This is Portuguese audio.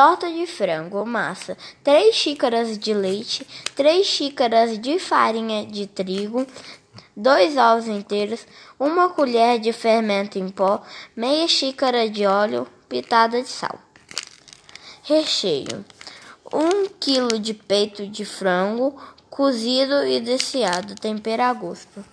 torta de frango, massa, 3 xícaras de leite, 3 xícaras de farinha de trigo, 2 ovos inteiros, 1 colher de fermento em pó, meia xícara de óleo, pitada de sal. Recheio: 1 kg de peito de frango cozido e desfiado, tempero a gosto.